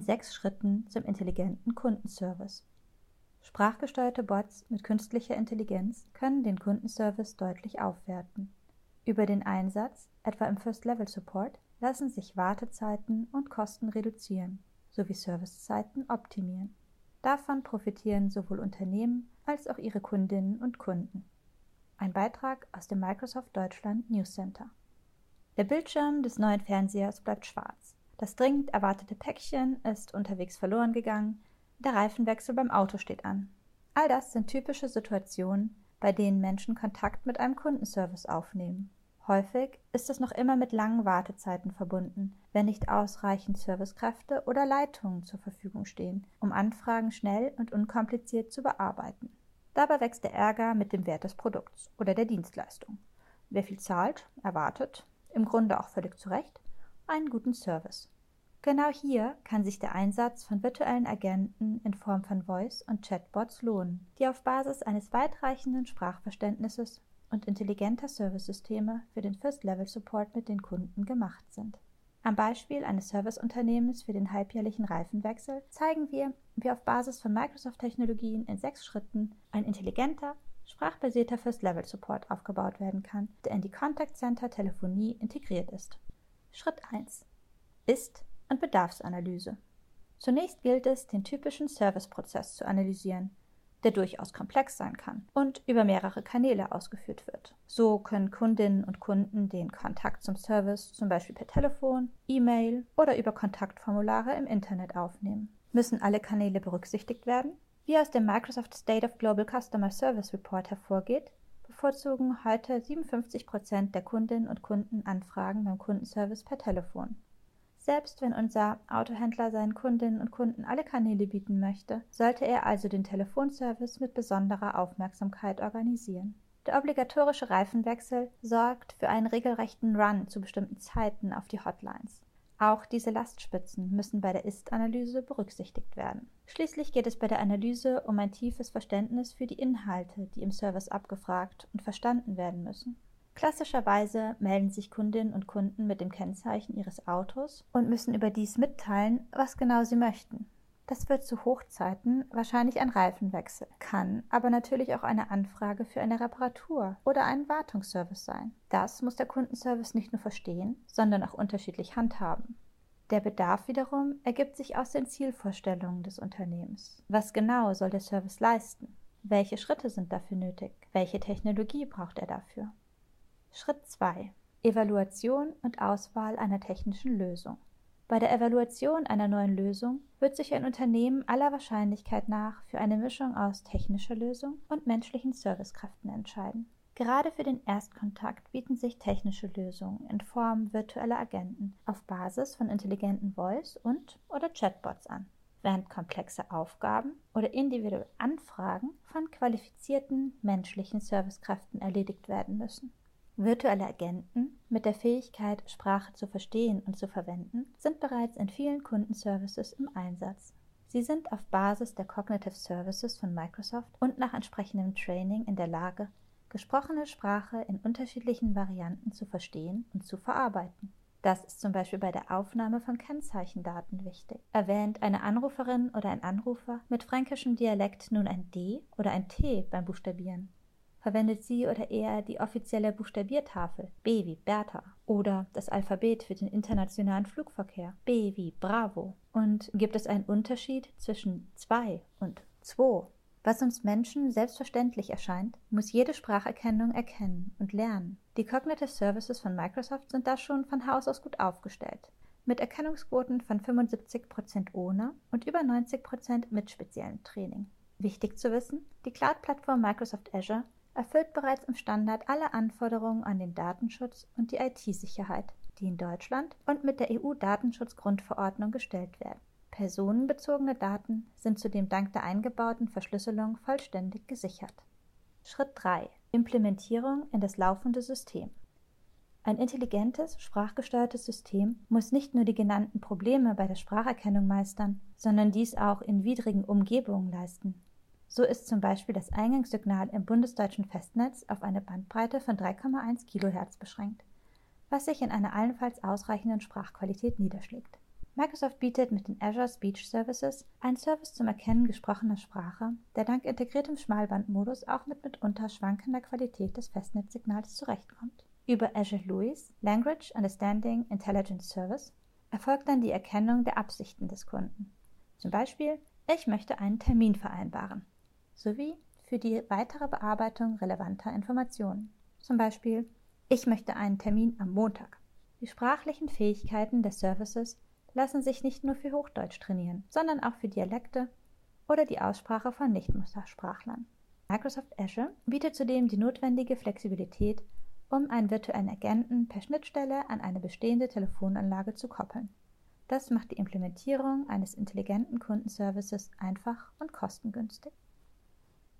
in sechs Schritten zum intelligenten Kundenservice. Sprachgesteuerte Bots mit künstlicher Intelligenz können den Kundenservice deutlich aufwerten. Über den Einsatz, etwa im First-Level-Support, lassen sich Wartezeiten und Kosten reduzieren sowie Servicezeiten optimieren. Davon profitieren sowohl Unternehmen als auch ihre Kundinnen und Kunden. Ein Beitrag aus dem Microsoft Deutschland News Center. Der Bildschirm des neuen Fernsehers bleibt schwarz. Das dringend erwartete Päckchen ist unterwegs verloren gegangen. Der Reifenwechsel beim Auto steht an. All das sind typische Situationen, bei denen Menschen Kontakt mit einem Kundenservice aufnehmen. Häufig ist es noch immer mit langen Wartezeiten verbunden, wenn nicht ausreichend Servicekräfte oder Leitungen zur Verfügung stehen, um Anfragen schnell und unkompliziert zu bearbeiten. Dabei wächst der Ärger mit dem Wert des Produkts oder der Dienstleistung. Wer viel zahlt, erwartet, im Grunde auch völlig zu Recht, einen guten Service. Genau hier kann sich der Einsatz von virtuellen Agenten in Form von Voice- und Chatbots lohnen, die auf Basis eines weitreichenden Sprachverständnisses und intelligenter Servicesysteme für den First-Level-Support mit den Kunden gemacht sind. Am Beispiel eines Serviceunternehmens für den halbjährlichen Reifenwechsel zeigen wir, wie auf Basis von Microsoft-Technologien in sechs Schritten ein intelligenter, sprachbasierter First-Level-Support aufgebaut werden kann, der in die Contact Center-Telefonie integriert ist. Schritt 1. Ist- und Bedarfsanalyse. Zunächst gilt es, den typischen Serviceprozess zu analysieren, der durchaus komplex sein kann und über mehrere Kanäle ausgeführt wird. So können Kundinnen und Kunden den Kontakt zum Service zum Beispiel per Telefon, E-Mail oder über Kontaktformulare im Internet aufnehmen. Müssen alle Kanäle berücksichtigt werden? Wie aus dem Microsoft State of Global Customer Service Report hervorgeht, bevorzugen heute 57 Prozent der Kundinnen und Kunden Anfragen beim Kundenservice per Telefon. Selbst wenn unser Autohändler seinen Kundinnen und Kunden alle Kanäle bieten möchte, sollte er also den Telefonservice mit besonderer Aufmerksamkeit organisieren. Der obligatorische Reifenwechsel sorgt für einen regelrechten Run zu bestimmten Zeiten auf die Hotlines. Auch diese Lastspitzen müssen bei der Ist-Analyse berücksichtigt werden. Schließlich geht es bei der Analyse um ein tiefes Verständnis für die Inhalte, die im Service abgefragt und verstanden werden müssen. Klassischerweise melden sich Kundinnen und Kunden mit dem Kennzeichen ihres Autos und müssen überdies mitteilen, was genau sie möchten. Das wird zu Hochzeiten wahrscheinlich ein Reifenwechsel, kann aber natürlich auch eine Anfrage für eine Reparatur oder einen Wartungsservice sein. Das muss der Kundenservice nicht nur verstehen, sondern auch unterschiedlich handhaben. Der Bedarf wiederum ergibt sich aus den Zielvorstellungen des Unternehmens. Was genau soll der Service leisten? Welche Schritte sind dafür nötig? Welche Technologie braucht er dafür? Schritt 2. Evaluation und Auswahl einer technischen Lösung. Bei der Evaluation einer neuen Lösung wird sich ein Unternehmen aller Wahrscheinlichkeit nach für eine Mischung aus technischer Lösung und menschlichen Servicekräften entscheiden. Gerade für den Erstkontakt bieten sich technische Lösungen in Form virtueller Agenten auf Basis von intelligenten Voice- und oder Chatbots an, während komplexe Aufgaben oder individuelle Anfragen von qualifizierten menschlichen Servicekräften erledigt werden müssen. Virtuelle Agenten mit der Fähigkeit, Sprache zu verstehen und zu verwenden, sind bereits in vielen Kundenservices im Einsatz. Sie sind auf Basis der Cognitive Services von Microsoft und nach entsprechendem Training in der Lage, gesprochene Sprache in unterschiedlichen Varianten zu verstehen und zu verarbeiten. Das ist zum Beispiel bei der Aufnahme von Kennzeichendaten wichtig. Erwähnt eine Anruferin oder ein Anrufer mit fränkischem Dialekt nun ein D oder ein T beim Buchstabieren, verwendet sie oder er die offizielle Buchstabiertafel B wie Bertha oder das Alphabet für den internationalen Flugverkehr B wie Bravo. Und gibt es einen Unterschied zwischen zwei und zwei? Was uns Menschen selbstverständlich erscheint, muss jede Spracherkennung erkennen und lernen. Die Cognitive Services von Microsoft sind da schon von Haus aus gut aufgestellt. Mit Erkennungsquoten von 75% ohne und über 90% mit speziellem Training. Wichtig zu wissen, die Cloud-Plattform Microsoft Azure erfüllt bereits im Standard alle Anforderungen an den Datenschutz und die IT-Sicherheit, die in Deutschland und mit der EU-Datenschutzgrundverordnung gestellt werden. Personenbezogene Daten sind zudem dank der eingebauten Verschlüsselung vollständig gesichert. Schritt 3. Implementierung in das laufende System. Ein intelligentes, sprachgesteuertes System muss nicht nur die genannten Probleme bei der Spracherkennung meistern, sondern dies auch in widrigen Umgebungen leisten. So ist zum Beispiel das Eingangssignal im bundesdeutschen Festnetz auf eine Bandbreite von 3,1 kHz beschränkt, was sich in einer allenfalls ausreichenden Sprachqualität niederschlägt. Microsoft bietet mit den Azure Speech Services einen Service zum Erkennen gesprochener Sprache, der dank integriertem Schmalbandmodus auch mit mitunter schwankender Qualität des Festnetzsignals zurechtkommt. Über Azure LUIS Language Understanding Intelligence Service erfolgt dann die Erkennung der Absichten des Kunden. Zum Beispiel, ich möchte einen Termin vereinbaren, sowie für die weitere Bearbeitung relevanter Informationen. Zum Beispiel, ich möchte einen Termin am Montag. Die sprachlichen Fähigkeiten des Services lassen sich nicht nur für Hochdeutsch trainieren, sondern auch für Dialekte oder die Aussprache von Nichtmuttersprachlern. Microsoft Azure bietet zudem die notwendige Flexibilität, um einen virtuellen Agenten per Schnittstelle an eine bestehende Telefonanlage zu koppeln. Das macht die Implementierung eines intelligenten Kundenservices einfach und kostengünstig.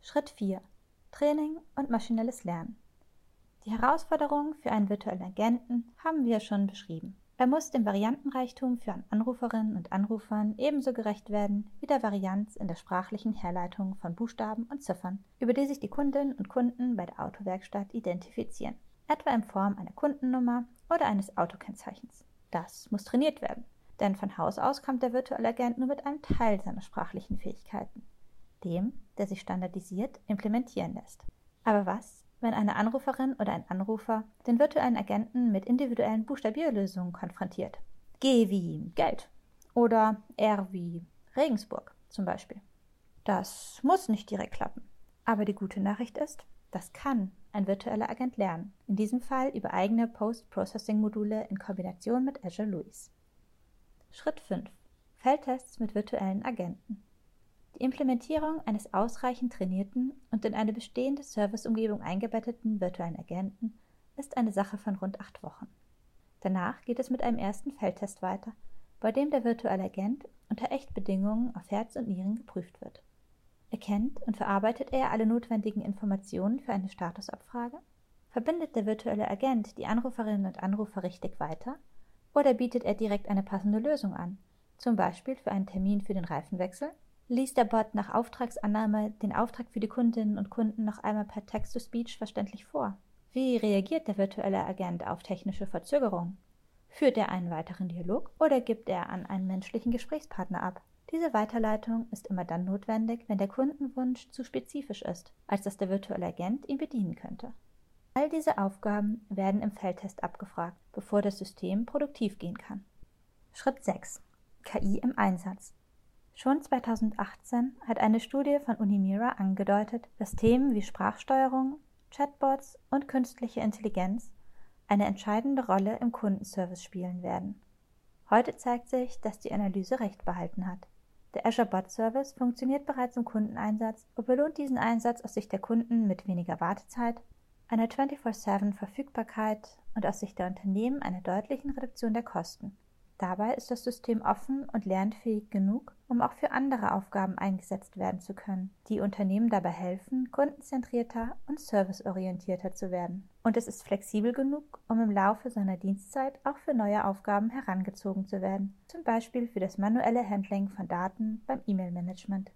Schritt 4. Training und maschinelles Lernen. Die Herausforderungen für einen virtuellen Agenten haben wir schon beschrieben. Er muss dem Variantenreichtum für Anruferinnen und Anrufern ebenso gerecht werden wie der Varianz in der sprachlichen Herleitung von Buchstaben und Ziffern, über die sich die Kundinnen und Kunden bei der Autowerkstatt identifizieren, etwa in Form einer Kundennummer oder eines Autokennzeichens. Das muss trainiert werden, denn von Haus aus kommt der virtuelle Agent nur mit einem Teil seiner sprachlichen Fähigkeiten, dem, der sich standardisiert implementieren lässt. Aber was, wenn eine Anruferin oder ein Anrufer den virtuellen Agenten mit individuellen Buchstabierlösungen konfrontiert. G wie Geld oder R wie Regensburg zum Beispiel. Das muss nicht direkt klappen. Aber die gute Nachricht ist, das kann ein virtueller Agent lernen, in diesem Fall über eigene Post-Processing-Module in Kombination mit Azure LUIS. Schritt 5. Feldtests mit virtuellen Agenten. Die Implementierung eines ausreichend trainierten und in eine bestehende Serviceumgebung eingebetteten virtuellen Agenten ist eine Sache von rund acht Wochen. Danach geht es mit einem ersten Feldtest weiter, bei dem der virtuelle Agent unter Echtbedingungen auf Herz und Nieren geprüft wird. Erkennt und verarbeitet er alle notwendigen Informationen für eine Statusabfrage? Verbindet der virtuelle Agent die Anruferinnen und Anrufer richtig weiter? Oder bietet er direkt eine passende Lösung an, zum Beispiel für einen Termin für den Reifenwechsel liest der Bot nach Auftragsannahme den Auftrag für die Kundinnen und Kunden noch einmal per Text-to-Speech verständlich vor. Wie reagiert der virtuelle Agent auf technische Verzögerungen? Führt er einen weiteren Dialog oder gibt er an einen menschlichen Gesprächspartner ab? Diese Weiterleitung ist immer dann notwendig, wenn der Kundenwunsch zu spezifisch ist, als dass der virtuelle Agent ihn bedienen könnte. All diese Aufgaben werden im Feldtest abgefragt, bevor das System produktiv gehen kann. Schritt 6. KI im Einsatz. Schon 2018 hat eine Studie von Unimira angedeutet, dass Themen wie Sprachsteuerung, Chatbots und künstliche Intelligenz eine entscheidende Rolle im Kundenservice spielen werden. Heute zeigt sich, dass die Analyse recht behalten hat. Der Azure Bot Service funktioniert bereits im Kundeneinsatz und belohnt diesen Einsatz aus Sicht der Kunden mit weniger Wartezeit, einer 24-7 Verfügbarkeit und aus Sicht der Unternehmen einer deutlichen Reduktion der Kosten. Dabei ist das System offen und lernfähig genug, um auch für andere Aufgaben eingesetzt werden zu können, die Unternehmen dabei helfen, kundenzentrierter und serviceorientierter zu werden. Und es ist flexibel genug, um im Laufe seiner Dienstzeit auch für neue Aufgaben herangezogen zu werden, zum Beispiel für das manuelle Handling von Daten beim E-Mail-Management.